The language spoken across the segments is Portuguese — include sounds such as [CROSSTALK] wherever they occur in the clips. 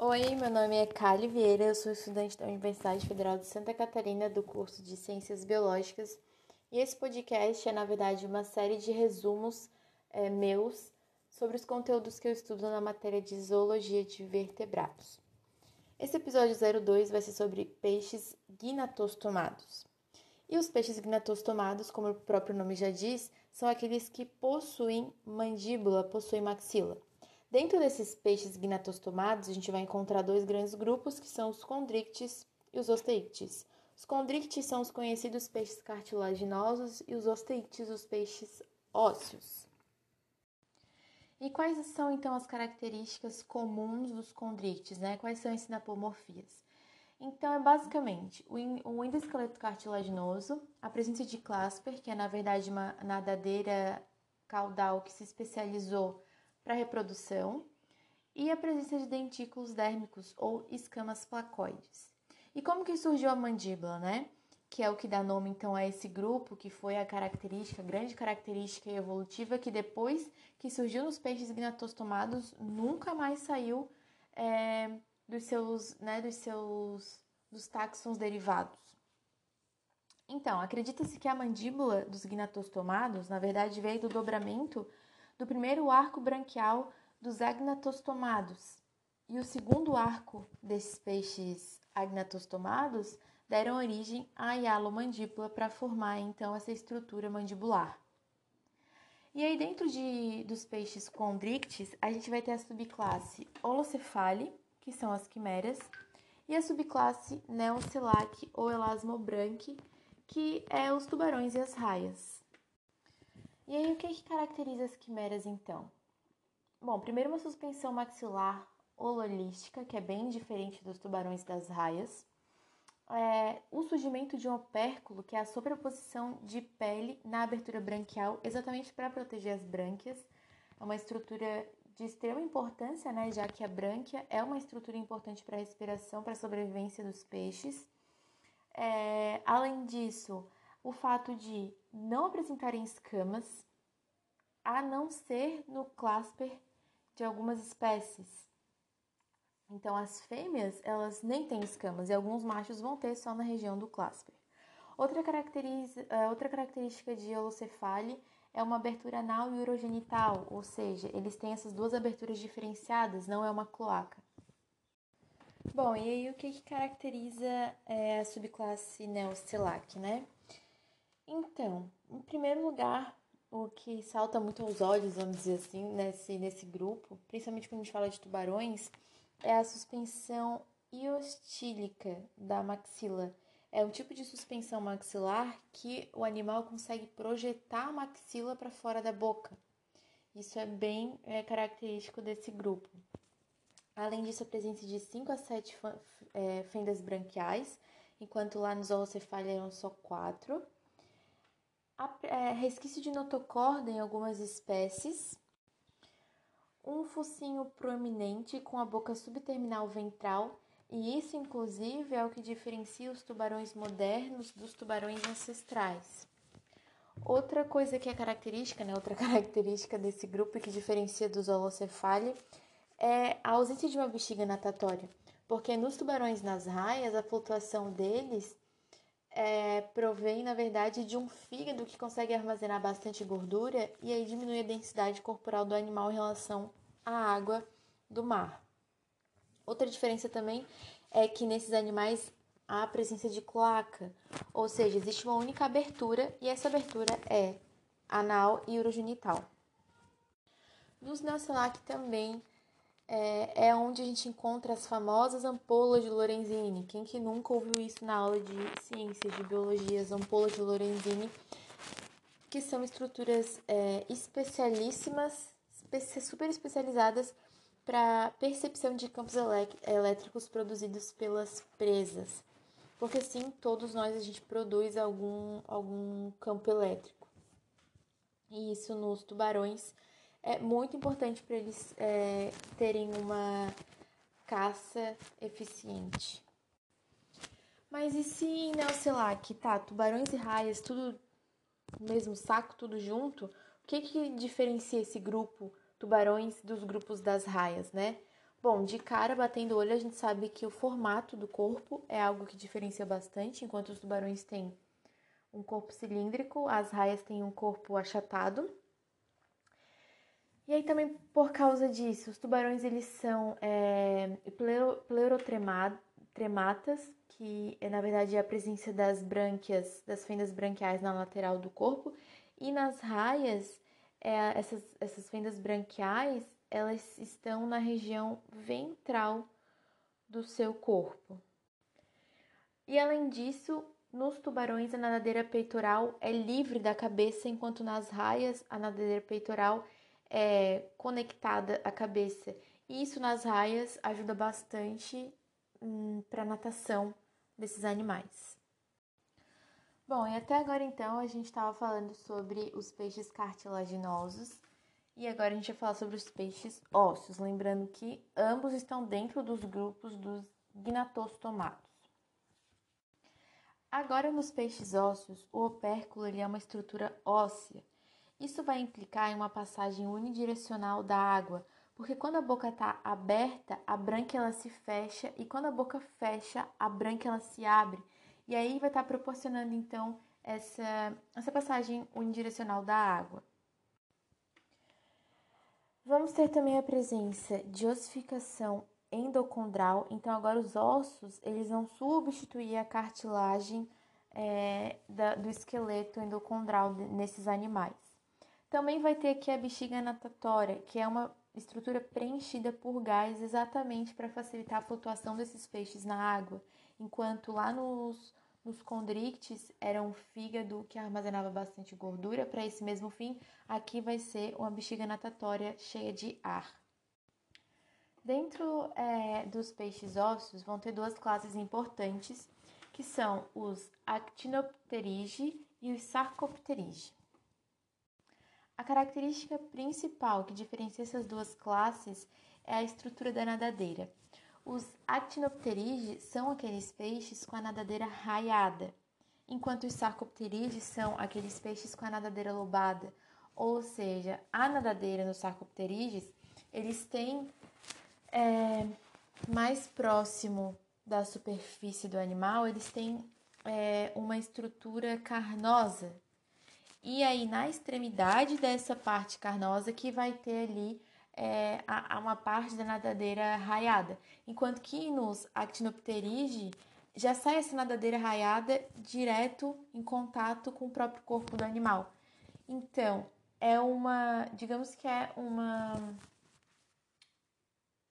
Oi, meu nome é Kali Vieira, eu sou estudante da Universidade Federal de Santa Catarina do curso de Ciências Biológicas e esse podcast é, na verdade, uma série de resumos é, meus sobre os conteúdos que eu estudo na matéria de Zoologia de Vertebrados. Esse episódio 02 vai ser sobre peixes gnatostomados. E os peixes gnatostomados, como o próprio nome já diz, são aqueles que possuem mandíbula, possuem maxila. Dentro desses peixes gnatostomados, a gente vai encontrar dois grandes grupos, que são os condrictes e os osteictes. Os condrictes são os conhecidos peixes cartilaginosos e os osteictes os peixes ósseos. E quais são então as características comuns dos condrictes, né? Quais são as sinapomorfias? Então, é basicamente o endosqueleto cartilaginoso, a presença de clasper, que é na verdade uma nadadeira caudal que se especializou para reprodução e a presença de dentículos dérmicos ou escamas placoides. E como que surgiu a mandíbula, né? Que é o que dá nome então a esse grupo, que foi a característica, a grande característica evolutiva que depois que surgiu nos peixes gnatostomados nunca mais saiu é, dos seus, né, dos seus, dos táxons derivados. Então, acredita-se que a mandíbula dos gnatostomados, na verdade, veio do dobramento do primeiro arco branquial dos agnatostomados e o segundo arco desses peixes agnatostomados deram origem à hialomandíbula para formar então essa estrutura mandibular. E aí dentro de, dos peixes condrictes, a gente vai ter a subclasse Holocephali, que são as quimeras, e a subclasse Neocilac ou Elasmobranque, que é os tubarões e as raias. E aí, o que, que caracteriza as quimeras então? Bom, primeiro uma suspensão maxilar hololística, que é bem diferente dos tubarões das raias. É, o surgimento de um opérculo, que é a sobreposição de pele na abertura branquial, exatamente para proteger as brânquias. É uma estrutura de extrema importância, né, já que a brânquia é uma estrutura importante para a respiração, para a sobrevivência dos peixes. É, além disso, o fato de não apresentarem escamas, a não ser no clasper de algumas espécies. Então, as fêmeas, elas nem têm escamas e alguns machos vão ter só na região do clasper. Outra, eh, outra característica de holocefale é uma abertura anal e urogenital, ou seja, eles têm essas duas aberturas diferenciadas, não é uma cloaca. Bom, e aí o que, que caracteriza é, a subclasse Neocelac, né? Então, em primeiro lugar, o que salta muito aos olhos, vamos dizer assim, nesse, nesse grupo, principalmente quando a gente fala de tubarões, é a suspensão iostílica da maxila. É um tipo de suspensão maxilar que o animal consegue projetar a maxila para fora da boca. Isso é bem é, característico desse grupo. Além disso, a presença de 5 a 7 é, fendas branquiais, enquanto lá nos Zoocephali eram só 4 é, resquício de notocorda em algumas espécies, um focinho proeminente com a boca subterminal ventral, e isso, inclusive, é o que diferencia os tubarões modernos dos tubarões ancestrais. Outra coisa que é característica, né, outra [LAUGHS] característica desse grupo que diferencia dos holocefali é a ausência de uma bexiga natatória, porque nos tubarões nas raias, a flutuação deles é, provém, na verdade, de um fígado que consegue armazenar bastante gordura e aí diminui a densidade corporal do animal em relação à água do mar. Outra diferença também é que nesses animais há a presença de cloaca, ou seja, existe uma única abertura e essa abertura é anal e urogenital. Nos Neocelac também é, é onde a gente encontra as famosas ampolas de Lorenzini. Quem que nunca ouviu isso na aula de ciências, de biologia, as ampolas de Lorenzini, que são estruturas é, especialíssimas, super especializadas para percepção de campos elétricos produzidos pelas presas. Porque sim, todos nós a gente produz algum, algum campo elétrico. E isso nos tubarões é muito importante para eles é, terem uma caça eficiente. Mas e se em Neocilac, tá, tubarões e raias, tudo no mesmo saco, tudo junto, o que que diferencia esse grupo tubarões dos grupos das raias, né? Bom, de cara, batendo o olho, a gente sabe que o formato do corpo é algo que diferencia bastante, enquanto os tubarões têm um corpo cilíndrico, as raias têm um corpo achatado. E aí também por causa disso, os tubarões eles são é, pleurotrematas, que é, na verdade é a presença das brânquias, das fendas branquiais na lateral do corpo, e nas raias, é, essas, essas fendas branquiais, elas estão na região ventral do seu corpo. E além disso, nos tubarões a nadadeira peitoral é livre da cabeça, enquanto nas raias a nadadeira peitoral é conectada à cabeça. E isso nas raias ajuda bastante hum, para a natação desses animais. Bom, e até agora então a gente estava falando sobre os peixes cartilaginosos e agora a gente vai falar sobre os peixes ósseos, lembrando que ambos estão dentro dos grupos dos gnatostomatos. Agora nos peixes ósseos, o opérculo é uma estrutura óssea. Isso vai implicar em uma passagem unidirecional da água, porque quando a boca está aberta, a branca ela se fecha e quando a boca fecha, a branca ela se abre. E aí vai estar tá proporcionando então essa, essa passagem unidirecional da água. Vamos ter também a presença de ossificação endocondral. Então, agora os ossos eles vão substituir a cartilagem é, da, do esqueleto endocondral nesses animais. Também vai ter aqui a bexiga natatória, que é uma estrutura preenchida por gás exatamente para facilitar a flutuação desses peixes na água, enquanto lá nos nos condrictes era um fígado que armazenava bastante gordura. Para esse mesmo fim, aqui vai ser uma bexiga natatória cheia de ar. Dentro é, dos peixes ósseos vão ter duas classes importantes, que são os Actinopterige e os Sarcopterige. A característica principal que diferencia essas duas classes é a estrutura da nadadeira. Os actinopterídeos são aqueles peixes com a nadadeira raiada, enquanto os sarcopterídeos são aqueles peixes com a nadadeira lobada. Ou seja, a nadadeira nos sarcopterídeos, eles têm é, mais próximo da superfície do animal, eles têm é, uma estrutura carnosa. E aí, na extremidade dessa parte carnosa, que vai ter ali é, a, a, uma parte da nadadeira raiada, enquanto que nos Actinopterige já sai essa nadadeira raiada direto em contato com o próprio corpo do animal. Então, é uma, digamos que é uma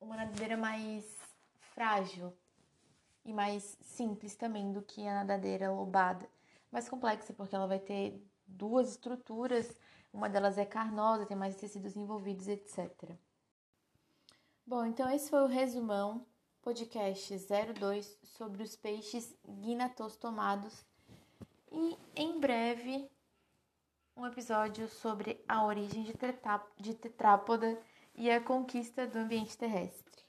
uma nadadeira mais frágil e mais simples também do que a nadadeira lobada. Mais complexa porque ela vai ter duas estruturas uma delas é carnosa, tem mais tecidos envolvidos, etc. Bom, então esse foi o resumão, podcast 02 sobre os peixes guinatostomados e em breve um episódio sobre a origem de, tetrápoda e a conquista do ambiente terrestre.